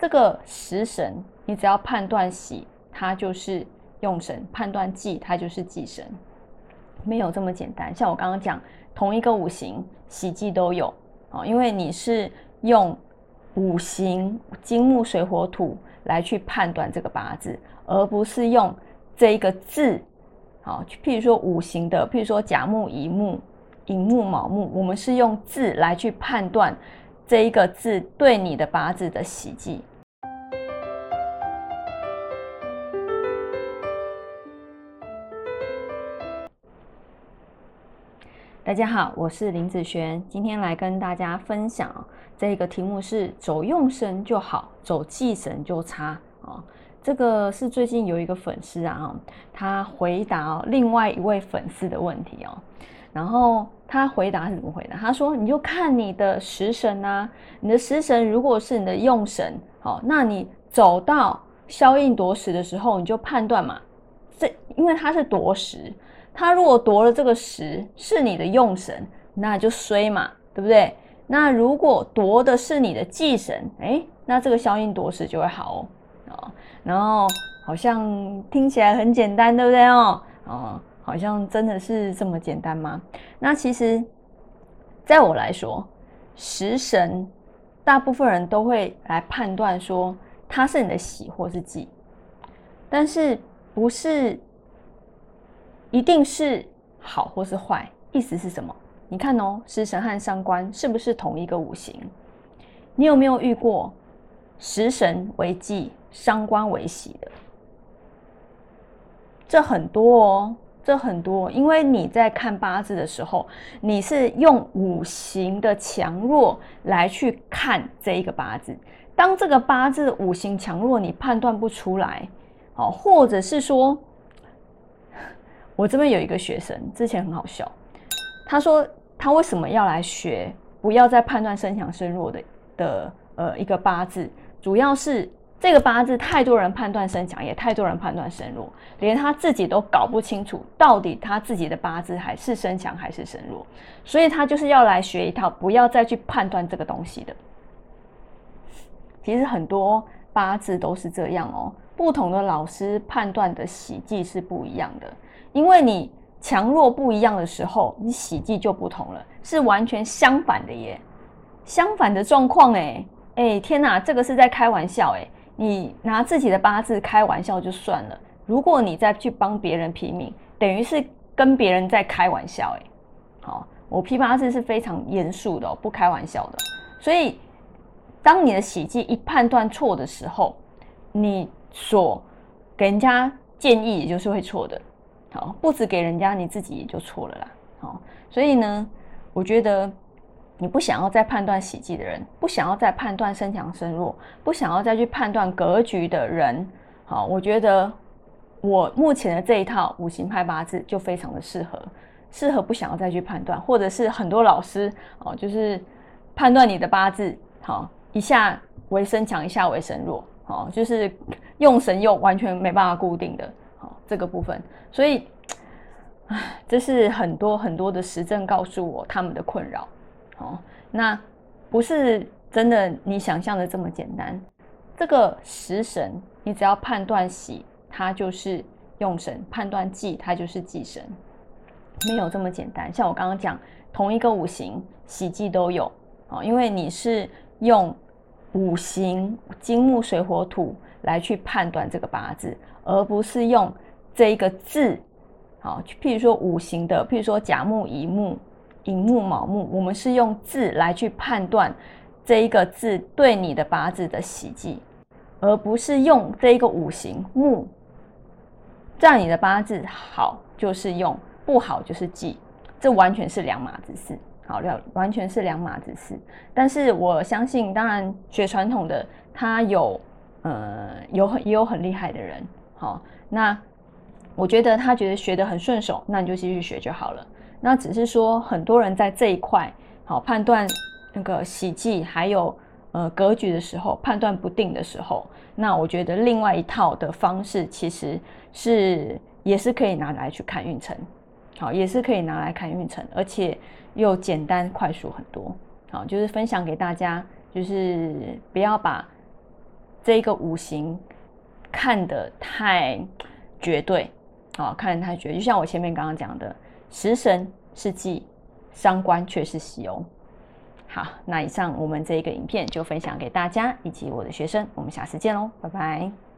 这个食神，你只要判断喜，它就是用神；判断忌，它就是忌神。没有这么简单。像我刚刚讲，同一个五行喜忌都有啊，因为你是用五行金木水火土来去判断这个八字，而不是用这一个字。好，譬如说五行的，譬如说甲木、乙木、寅木、卯木，我们是用字来去判断这一个字对你的八字的喜忌。大家好，我是林子璇，今天来跟大家分享这个题目是走用神就好，走忌神就差啊。这个是最近有一个粉丝啊，他回答另外一位粉丝的问题哦。然后他回答是怎么回答？他说：“你就看你的食神啊，你的食神如果是你的用神，好，那你走到消印夺食的时候，你就判断嘛。这因为他是夺食。”他如果夺了这个食是你的用神，那就衰嘛，对不对？那如果夺的是你的忌神，哎，那这个消印夺食就会好哦。然后好像听起来很简单，对不对哦？哦，好像真的是这么简单吗？那其实，在我来说，食神大部分人都会来判断说它是你的喜或是忌，但是不是。一定是好或是坏，意思是什么？你看哦，食神和伤官是不是同一个五行？你有没有遇过食神为忌、伤官为喜的？这很多哦，这很多，因为你在看八字的时候，你是用五行的强弱来去看这一个八字。当这个八字五行强弱你判断不出来，哦，或者是说。我这边有一个学生，之前很好笑。他说他为什么要来学？不要再判断身强身弱的的呃一个八字，主要是这个八字太多人判断身强，也太多人判断身弱，连他自己都搞不清楚到底他自己的八字还是身强还是身弱，所以他就是要来学一套，不要再去判断这个东西的。其实很多八字都是这样哦，不同的老师判断的喜忌是不一样的。因为你强弱不一样的时候，你喜忌就不同了，是完全相反的耶，相反的状况哎哎天哪，这个是在开玩笑哎，你拿自己的八字开玩笑就算了，如果你再去帮别人批命，等于是跟别人在开玩笑哎，好，我批八字是非常严肃的，不开玩笑的，所以当你的喜忌一判断错的时候，你所给人家建议也就是会错的。好，不止给人家，你自己也就错了啦。好，所以呢，我觉得你不想要再判断喜忌的人，不想要再判断身强身弱，不想要再去判断格局的人，好，我觉得我目前的这一套五行派八字就非常的适合，适合不想要再去判断，或者是很多老师哦，就是判断你的八字，好，一下为身强，一下为身弱，好，就是用神又完全没办法固定的。好这个部分，所以，唉，这是很多很多的实证告诉我他们的困扰。哦，那不是真的你想象的这么简单。这个食神，你只要判断喜，它就是用神；判断忌，它就是忌神。没有这么简单。像我刚刚讲，同一个五行喜忌都有哦，因为你是用五行金木水火土来去判断这个八字，而不是用。这一个字，好，譬如说五行的，譬如说甲木、乙木、寅木、卯木，我们是用字来去判断这一个字对你的八字的喜忌，而不是用这一个五行木，这样你的八字好就是用，不好就是忌，这完全是两码子事，好，了，完全是两码子事。但是我相信，当然学传统的，他有，呃，有很也有很厉害的人，好，那。我觉得他觉得学得很顺手，那你就继续学就好了。那只是说很多人在这一块好判断那个喜忌还有呃格局的时候判断不定的时候，那我觉得另外一套的方式其实是也是可以拿来去看运程，好也是可以拿来看运程，而且又简单快速很多。好，就是分享给大家，就是不要把这一个五行看得太绝对，啊，看得太绝，就像我前面刚刚讲的，食神是忌，伤官却是喜哦。好，那以上我们这一个影片就分享给大家以及我的学生，我们下次见喽，拜拜。